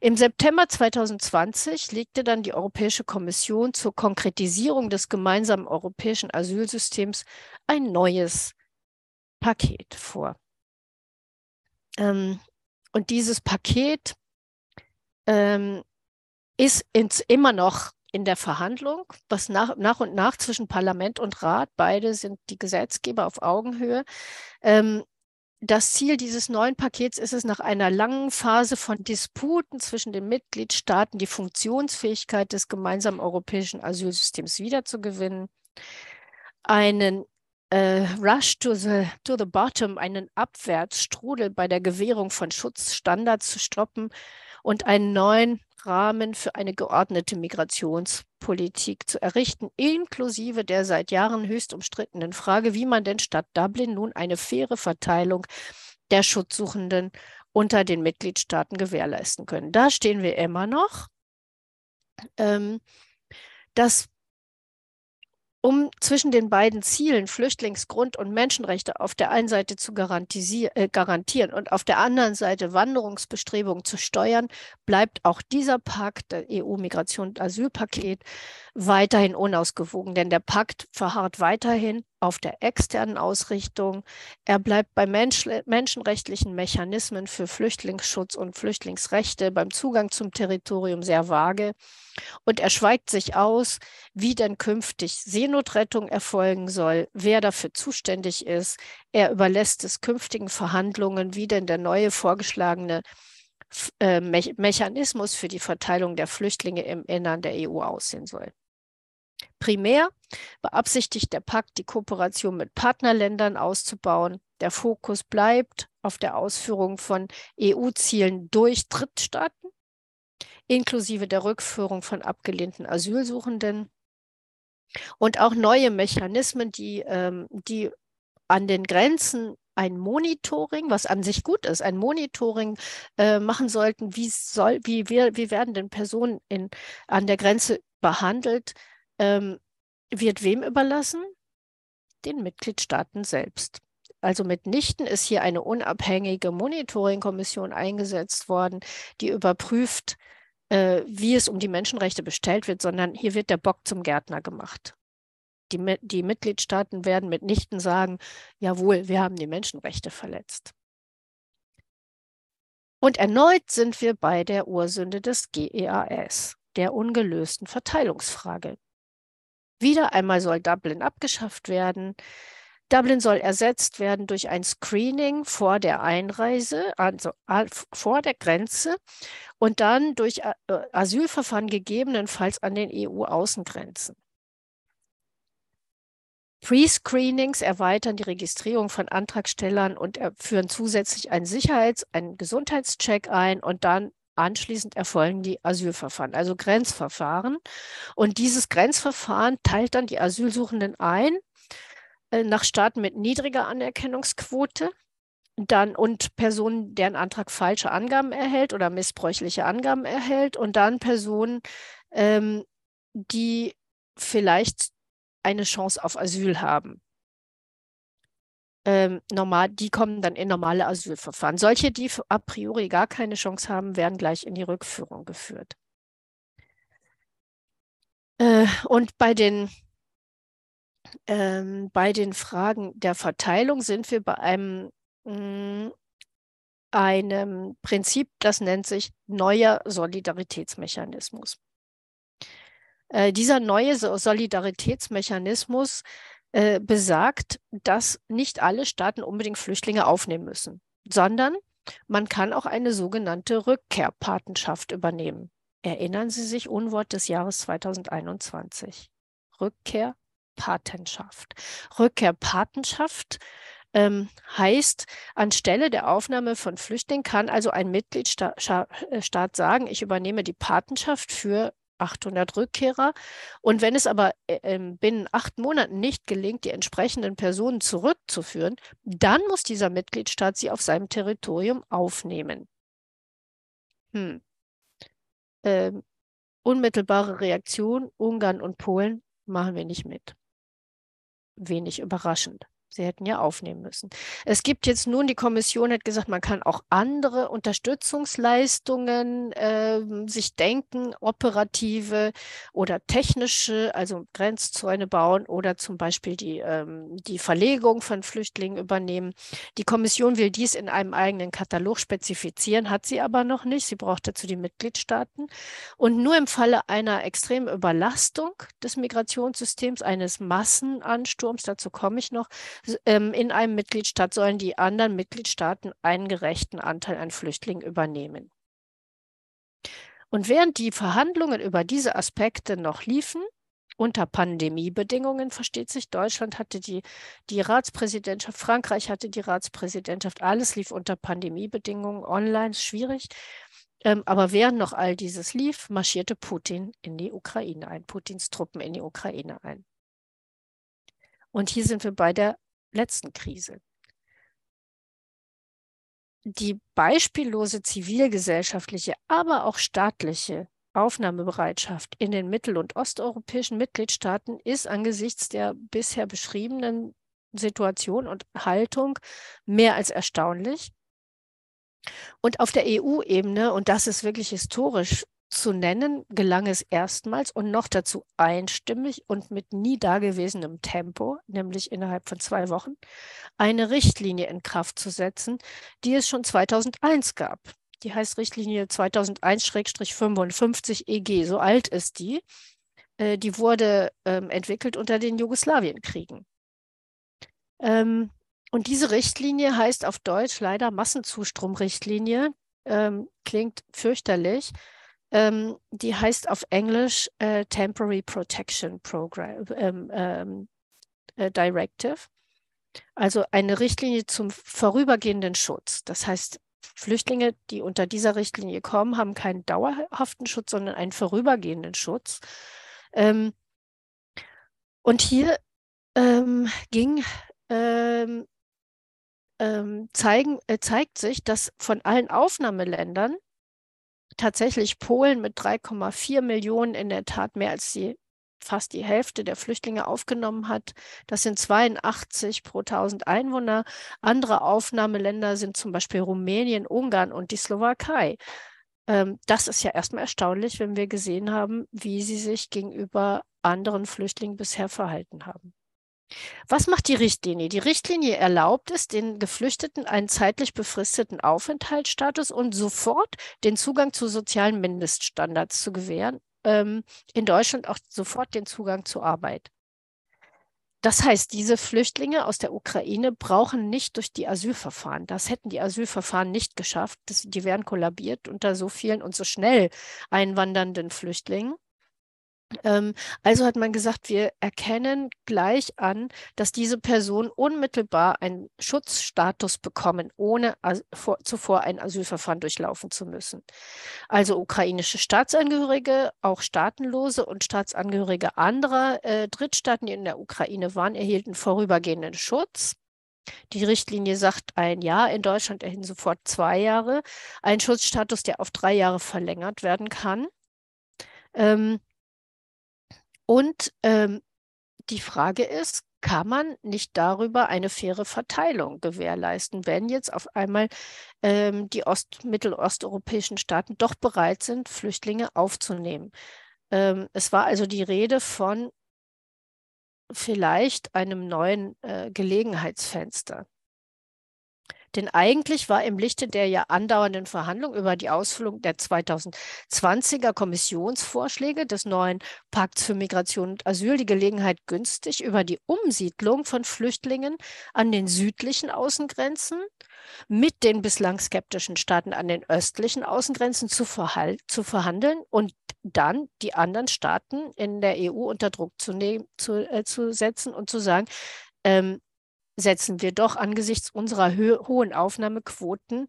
Im September 2020 legte dann die Europäische Kommission zur Konkretisierung des gemeinsamen europäischen Asylsystems ein neues Paket vor. Ähm, und dieses Paket ähm, ist ins, immer noch in der Verhandlung, was nach, nach und nach zwischen Parlament und Rat, beide sind die Gesetzgeber auf Augenhöhe, ähm, das Ziel dieses neuen Pakets ist es, nach einer langen Phase von Disputen zwischen den Mitgliedstaaten die Funktionsfähigkeit des gemeinsamen europäischen Asylsystems wiederzugewinnen, einen äh, Rush to the, to the bottom, einen Abwärtsstrudel bei der Gewährung von Schutzstandards zu stoppen und einen neuen Rahmen für eine geordnete Migrationspolitik zu errichten, inklusive der seit Jahren höchst umstrittenen Frage, wie man denn statt Dublin nun eine faire Verteilung der Schutzsuchenden unter den Mitgliedstaaten gewährleisten können. Da stehen wir immer noch. Ähm, das um zwischen den beiden Zielen Flüchtlingsgrund und Menschenrechte auf der einen Seite zu äh, garantieren und auf der anderen Seite Wanderungsbestrebungen zu steuern, bleibt auch dieser Pakt, der EU-Migration- und Asylpaket, weiterhin unausgewogen, denn der Pakt verharrt weiterhin auf der externen Ausrichtung. Er bleibt bei Mensch menschenrechtlichen Mechanismen für Flüchtlingsschutz und Flüchtlingsrechte beim Zugang zum Territorium sehr vage. Und er schweigt sich aus, wie denn künftig Seenotrettung erfolgen soll, wer dafür zuständig ist. Er überlässt es künftigen Verhandlungen, wie denn der neue vorgeschlagene äh, Me Mechanismus für die Verteilung der Flüchtlinge im Innern der EU aussehen soll. Primär beabsichtigt der Pakt, die Kooperation mit Partnerländern auszubauen. Der Fokus bleibt auf der Ausführung von EU-Zielen durch Drittstaaten, inklusive der Rückführung von abgelehnten Asylsuchenden und auch neue Mechanismen, die, ähm, die an den Grenzen ein Monitoring, was an sich gut ist, ein Monitoring äh, machen sollten, wie soll, wie, wir, wie werden denn Personen in, an der Grenze behandelt, ähm, wird wem überlassen? Den Mitgliedstaaten selbst. Also mitnichten ist hier eine unabhängige Monitoring-Kommission eingesetzt worden, die überprüft, äh, wie es um die Menschenrechte bestellt wird, sondern hier wird der Bock zum Gärtner gemacht. Die, die Mitgliedstaaten werden mitnichten sagen, jawohl, wir haben die Menschenrechte verletzt. Und erneut sind wir bei der Ursünde des GEAS, der ungelösten Verteilungsfrage. Wieder einmal soll Dublin abgeschafft werden. Dublin soll ersetzt werden durch ein Screening vor der Einreise, also vor der Grenze und dann durch äh, Asylverfahren gegebenenfalls an den EU-Außengrenzen. Pre-Screenings erweitern die Registrierung von Antragstellern und führen zusätzlich einen Sicherheits-, einen Gesundheitscheck ein und dann anschließend erfolgen die Asylverfahren, also Grenzverfahren. Und dieses Grenzverfahren teilt dann die Asylsuchenden ein äh, nach Staaten mit niedriger Anerkennungsquote dann und Personen, deren Antrag falsche Angaben erhält oder missbräuchliche Angaben erhält und dann Personen, ähm, die vielleicht eine Chance auf Asyl haben. Ähm, normal, die kommen dann in normale Asylverfahren. Solche, die a priori gar keine Chance haben, werden gleich in die Rückführung geführt. Äh, und bei den, ähm, bei den Fragen der Verteilung sind wir bei einem, mh, mm, einem Prinzip, das nennt sich neuer Solidaritätsmechanismus. Äh, dieser neue Solidaritätsmechanismus äh, besagt, dass nicht alle Staaten unbedingt Flüchtlinge aufnehmen müssen, sondern man kann auch eine sogenannte Rückkehrpatenschaft übernehmen. Erinnern Sie sich, Unwort des Jahres 2021. Rückkehrpatenschaft. Rückkehrpatenschaft ähm, heißt, anstelle der Aufnahme von Flüchtlingen kann also ein Mitgliedstaat äh, sagen, ich übernehme die Patenschaft für 800 Rückkehrer. Und wenn es aber äh, ähm, binnen acht Monaten nicht gelingt, die entsprechenden Personen zurückzuführen, dann muss dieser Mitgliedstaat sie auf seinem Territorium aufnehmen. Hm. Ähm, unmittelbare Reaktion, Ungarn und Polen machen wir nicht mit. Wenig überraschend. Sie hätten ja aufnehmen müssen. Es gibt jetzt nun, die Kommission hat gesagt, man kann auch andere Unterstützungsleistungen äh, sich denken, operative oder technische, also Grenzzäune bauen oder zum Beispiel die, ähm, die Verlegung von Flüchtlingen übernehmen. Die Kommission will dies in einem eigenen Katalog spezifizieren, hat sie aber noch nicht. Sie braucht dazu die Mitgliedstaaten. Und nur im Falle einer extremen Überlastung des Migrationssystems, eines Massenansturms, dazu komme ich noch, ähm, in einem Mitgliedstaat sollen die anderen Mitgliedstaaten einen gerechten Anteil an Flüchtlingen übernehmen. Und während die Verhandlungen über diese Aspekte noch liefen, unter Pandemiebedingungen, versteht sich, Deutschland hatte die, die Ratspräsidentschaft, Frankreich hatte die Ratspräsidentschaft, alles lief unter Pandemiebedingungen, online schwierig. Ähm, aber während noch all dieses lief, marschierte Putin in die Ukraine ein, Putins Truppen in die Ukraine ein. Und hier sind wir bei der letzten Krise. Die beispiellose zivilgesellschaftliche, aber auch staatliche Aufnahmebereitschaft in den mittel- und osteuropäischen Mitgliedstaaten ist angesichts der bisher beschriebenen Situation und Haltung mehr als erstaunlich. Und auf der EU-Ebene, und das ist wirklich historisch zu nennen, gelang es erstmals und noch dazu einstimmig und mit nie dagewesenem Tempo, nämlich innerhalb von zwei Wochen, eine Richtlinie in Kraft zu setzen, die es schon 2001 gab. Die heißt Richtlinie 2001-55 EG, so alt ist die. Äh, die wurde ähm, entwickelt unter den Jugoslawienkriegen. Ähm, und diese Richtlinie heißt auf Deutsch leider Massenzustromrichtlinie, ähm, klingt fürchterlich, ähm, die heißt auf Englisch äh, Temporary Protection Program ähm, ähm, äh, Directive. Also eine Richtlinie zum vorübergehenden Schutz. Das heißt, Flüchtlinge, die unter dieser Richtlinie kommen, haben keinen dauerhaften Schutz, sondern einen vorübergehenden Schutz. Ähm, und hier ähm, ging ähm, zeigen, äh, zeigt sich, dass von allen Aufnahmeländern tatsächlich Polen mit 3,4 Millionen in der Tat mehr als die fast die Hälfte der Flüchtlinge aufgenommen hat. Das sind 82 pro 1000 Einwohner. Andere Aufnahmeländer sind zum Beispiel Rumänien, Ungarn und die Slowakei. Ähm, das ist ja erstmal erstaunlich, wenn wir gesehen haben, wie sie sich gegenüber anderen Flüchtlingen bisher verhalten haben. Was macht die Richtlinie? Die Richtlinie erlaubt es, den Geflüchteten einen zeitlich befristeten Aufenthaltsstatus und sofort den Zugang zu sozialen Mindeststandards zu gewähren. Ähm, in Deutschland auch sofort den Zugang zur Arbeit. Das heißt, diese Flüchtlinge aus der Ukraine brauchen nicht durch die Asylverfahren. Das hätten die Asylverfahren nicht geschafft. Das, die wären kollabiert unter so vielen und so schnell einwandernden Flüchtlingen. Ähm, also hat man gesagt, wir erkennen gleich an, dass diese Personen unmittelbar einen Schutzstatus bekommen, ohne vor, zuvor ein Asylverfahren durchlaufen zu müssen. Also ukrainische Staatsangehörige, auch Staatenlose und Staatsangehörige anderer äh, Drittstaaten, die in der Ukraine waren, erhielten vorübergehenden Schutz. Die Richtlinie sagt ein Jahr, in Deutschland erhielten sofort zwei Jahre, ein Schutzstatus, der auf drei Jahre verlängert werden kann. Ähm, und ähm, die Frage ist, kann man nicht darüber eine faire Verteilung gewährleisten, wenn jetzt auf einmal ähm, die ost-, mittelosteuropäischen Staaten doch bereit sind, Flüchtlinge aufzunehmen? Ähm, es war also die Rede von vielleicht einem neuen äh, Gelegenheitsfenster. Denn eigentlich war im Lichte der ja andauernden Verhandlungen über die Ausfüllung der 2020er Kommissionsvorschläge des neuen Pakts für Migration und Asyl die Gelegenheit günstig, über die Umsiedlung von Flüchtlingen an den südlichen Außengrenzen mit den bislang skeptischen Staaten an den östlichen Außengrenzen zu, zu verhandeln und dann die anderen Staaten in der EU unter Druck zu, zu, äh, zu setzen und zu sagen, ähm, setzen wir doch angesichts unserer hohen Aufnahmequoten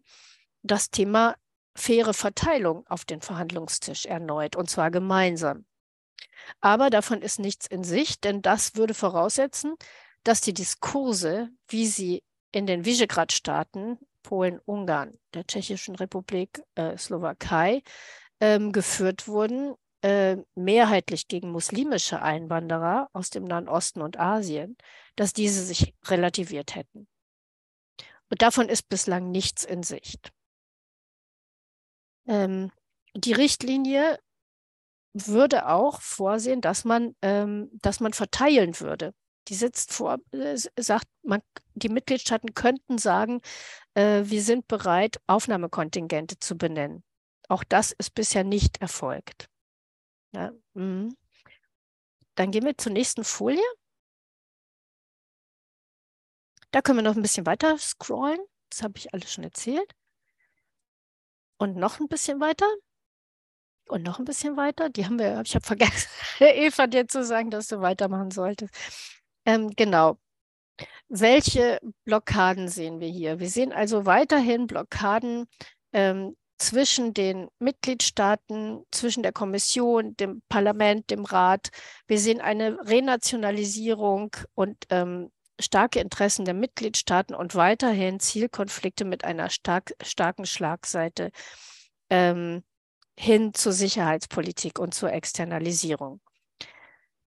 das Thema faire Verteilung auf den Verhandlungstisch erneut, und zwar gemeinsam. Aber davon ist nichts in Sicht, denn das würde voraussetzen, dass die Diskurse, wie sie in den Visegrad-Staaten, Polen, Ungarn, der Tschechischen Republik, äh, Slowakei, ähm, geführt wurden, äh, mehrheitlich gegen muslimische Einwanderer aus dem Nahen Osten und Asien, dass diese sich relativiert hätten. Und davon ist bislang nichts in Sicht. Ähm, die Richtlinie würde auch vorsehen, dass man, ähm, dass man verteilen würde. Die sitzt vor, äh, sagt, man, die Mitgliedstaaten könnten sagen, äh, wir sind bereit, Aufnahmekontingente zu benennen. Auch das ist bisher nicht erfolgt. Ja, mhm. Dann gehen wir zur nächsten Folie. Da können wir noch ein bisschen weiter scrollen. Das habe ich alles schon erzählt. Und noch ein bisschen weiter. Und noch ein bisschen weiter. Die haben wir, ich habe vergessen, Eva dir zu sagen, dass du weitermachen solltest. Ähm, genau. Welche Blockaden sehen wir hier? Wir sehen also weiterhin Blockaden ähm, zwischen den Mitgliedstaaten, zwischen der Kommission, dem Parlament, dem Rat. Wir sehen eine Renationalisierung und ähm, starke Interessen der Mitgliedstaaten und weiterhin Zielkonflikte mit einer stark, starken Schlagseite ähm, hin zur Sicherheitspolitik und zur Externalisierung.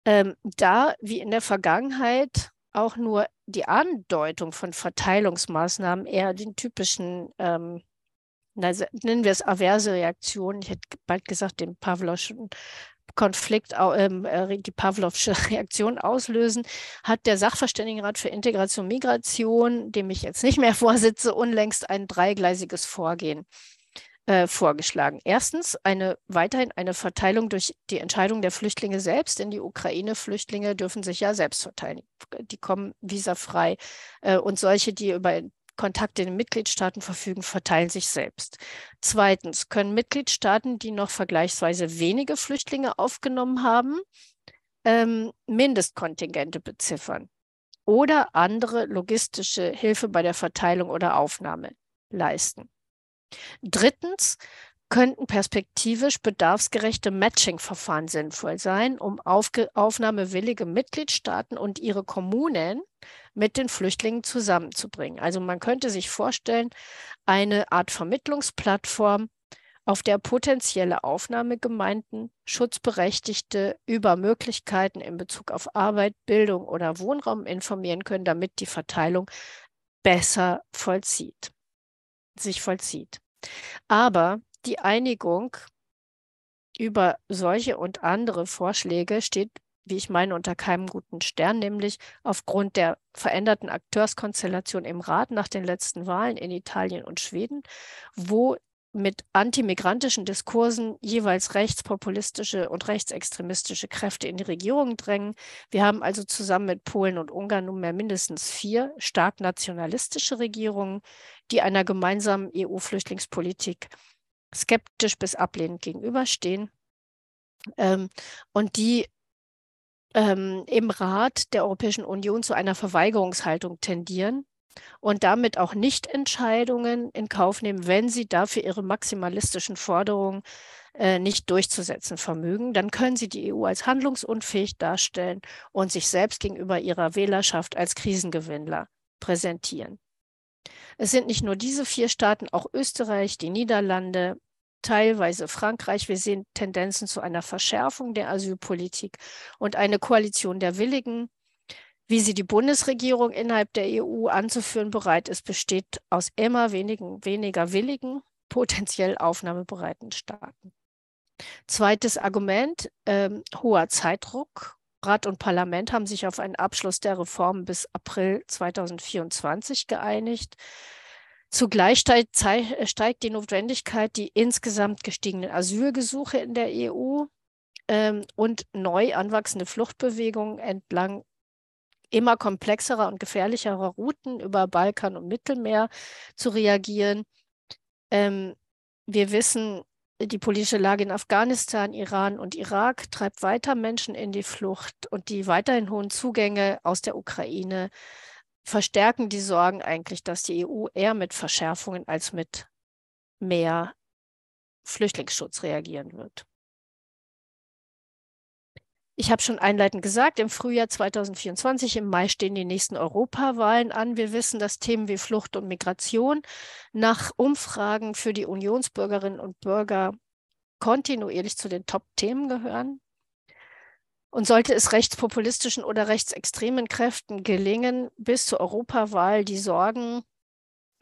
Ähm, da, wie in der Vergangenheit, auch nur die Andeutung von Verteilungsmaßnahmen eher den typischen ähm, also nennen wir es averse Reaktion, ich hätte bald gesagt, den Pavlovschen Konflikt, ähm, äh, die Pavlovsche Reaktion auslösen, hat der Sachverständigenrat für Integration und Migration, dem ich jetzt nicht mehr vorsitze, unlängst ein dreigleisiges Vorgehen äh, vorgeschlagen. Erstens eine weiterhin eine Verteilung durch die Entscheidung der Flüchtlinge selbst, denn die Ukraine-Flüchtlinge dürfen sich ja selbst verteilen. Die kommen visafrei äh, und solche, die über Kontakte in den Mitgliedstaaten verfügen, verteilen sich selbst. Zweitens können Mitgliedstaaten, die noch vergleichsweise wenige Flüchtlinge aufgenommen haben, ähm, Mindestkontingente beziffern oder andere logistische Hilfe bei der Verteilung oder Aufnahme leisten. Drittens könnten perspektivisch bedarfsgerechte Matching-Verfahren sinnvoll sein, um aufnahmewillige Mitgliedstaaten und ihre Kommunen mit den Flüchtlingen zusammenzubringen. Also man könnte sich vorstellen, eine Art Vermittlungsplattform, auf der potenzielle Aufnahmegemeinden Schutzberechtigte über Möglichkeiten in Bezug auf Arbeit, Bildung oder Wohnraum informieren können, damit die Verteilung besser vollzieht, sich vollzieht. Aber die Einigung über solche und andere Vorschläge steht wie ich meine, unter keinem guten Stern, nämlich aufgrund der veränderten Akteurskonstellation im Rat nach den letzten Wahlen in Italien und Schweden, wo mit antimigrantischen Diskursen jeweils rechtspopulistische und rechtsextremistische Kräfte in die Regierung drängen. Wir haben also zusammen mit Polen und Ungarn nunmehr mindestens vier stark nationalistische Regierungen, die einer gemeinsamen EU-Flüchtlingspolitik skeptisch bis ablehnend gegenüberstehen ähm, und die ähm, im Rat der Europäischen Union zu einer Verweigerungshaltung tendieren und damit auch Nichtentscheidungen in Kauf nehmen, wenn sie dafür ihre maximalistischen Forderungen äh, nicht durchzusetzen vermögen, dann können sie die EU als handlungsunfähig darstellen und sich selbst gegenüber ihrer Wählerschaft als Krisengewinnler präsentieren. Es sind nicht nur diese vier Staaten, auch Österreich, die Niederlande, teilweise Frankreich. Wir sehen Tendenzen zu einer Verschärfung der Asylpolitik und eine Koalition der Willigen, wie sie die Bundesregierung innerhalb der EU anzuführen bereit ist, besteht aus immer wenigen, weniger willigen, potenziell aufnahmebereiten Staaten. Zweites Argument, ähm, hoher Zeitdruck. Rat und Parlament haben sich auf einen Abschluss der Reform bis April 2024 geeinigt. Zugleich steigt, steigt die Notwendigkeit, die insgesamt gestiegenen Asylgesuche in der EU ähm, und neu anwachsende Fluchtbewegungen entlang immer komplexerer und gefährlicherer Routen über Balkan und Mittelmeer zu reagieren. Ähm, wir wissen, die politische Lage in Afghanistan, Iran und Irak treibt weiter Menschen in die Flucht und die weiterhin hohen Zugänge aus der Ukraine verstärken die Sorgen eigentlich, dass die EU eher mit Verschärfungen als mit mehr Flüchtlingsschutz reagieren wird. Ich habe schon einleitend gesagt, im Frühjahr 2024, im Mai stehen die nächsten Europawahlen an. Wir wissen, dass Themen wie Flucht und Migration nach Umfragen für die Unionsbürgerinnen und Bürger kontinuierlich zu den Top-Themen gehören. Und sollte es rechtspopulistischen oder rechtsextremen Kräften gelingen, bis zur Europawahl die Sorgen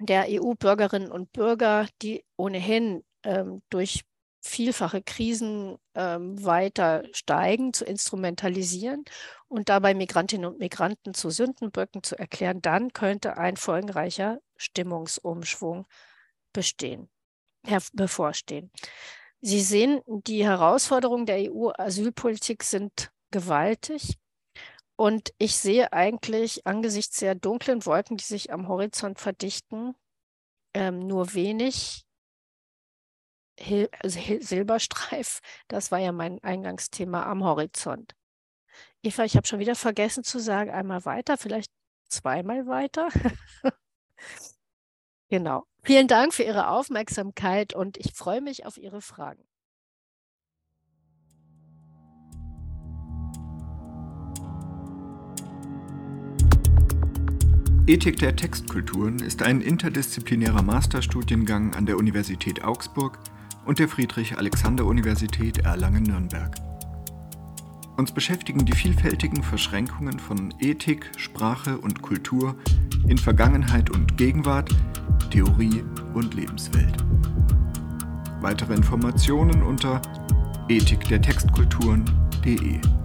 der EU-Bürgerinnen und Bürger, die ohnehin ähm, durch vielfache Krisen ähm, weiter steigen, zu instrumentalisieren und dabei Migrantinnen und Migranten zu Sündenböcken zu erklären, dann könnte ein folgenreicher Stimmungsumschwung bestehen, bevorstehen. Sie sehen, die Herausforderungen der EU-Asylpolitik sind gewaltig. Und ich sehe eigentlich angesichts der dunklen Wolken, die sich am Horizont verdichten, ähm, nur wenig Hil also Silberstreif. Das war ja mein Eingangsthema am Horizont. Eva, ich habe schon wieder vergessen zu sagen, einmal weiter, vielleicht zweimal weiter. genau. Vielen Dank für Ihre Aufmerksamkeit und ich freue mich auf Ihre Fragen. Ethik der Textkulturen ist ein interdisziplinärer Masterstudiengang an der Universität Augsburg und der Friedrich-Alexander-Universität Erlangen-Nürnberg. Uns beschäftigen die vielfältigen Verschränkungen von Ethik, Sprache und Kultur in Vergangenheit und Gegenwart, Theorie und Lebenswelt. Weitere Informationen unter ethikdertextkulturen.de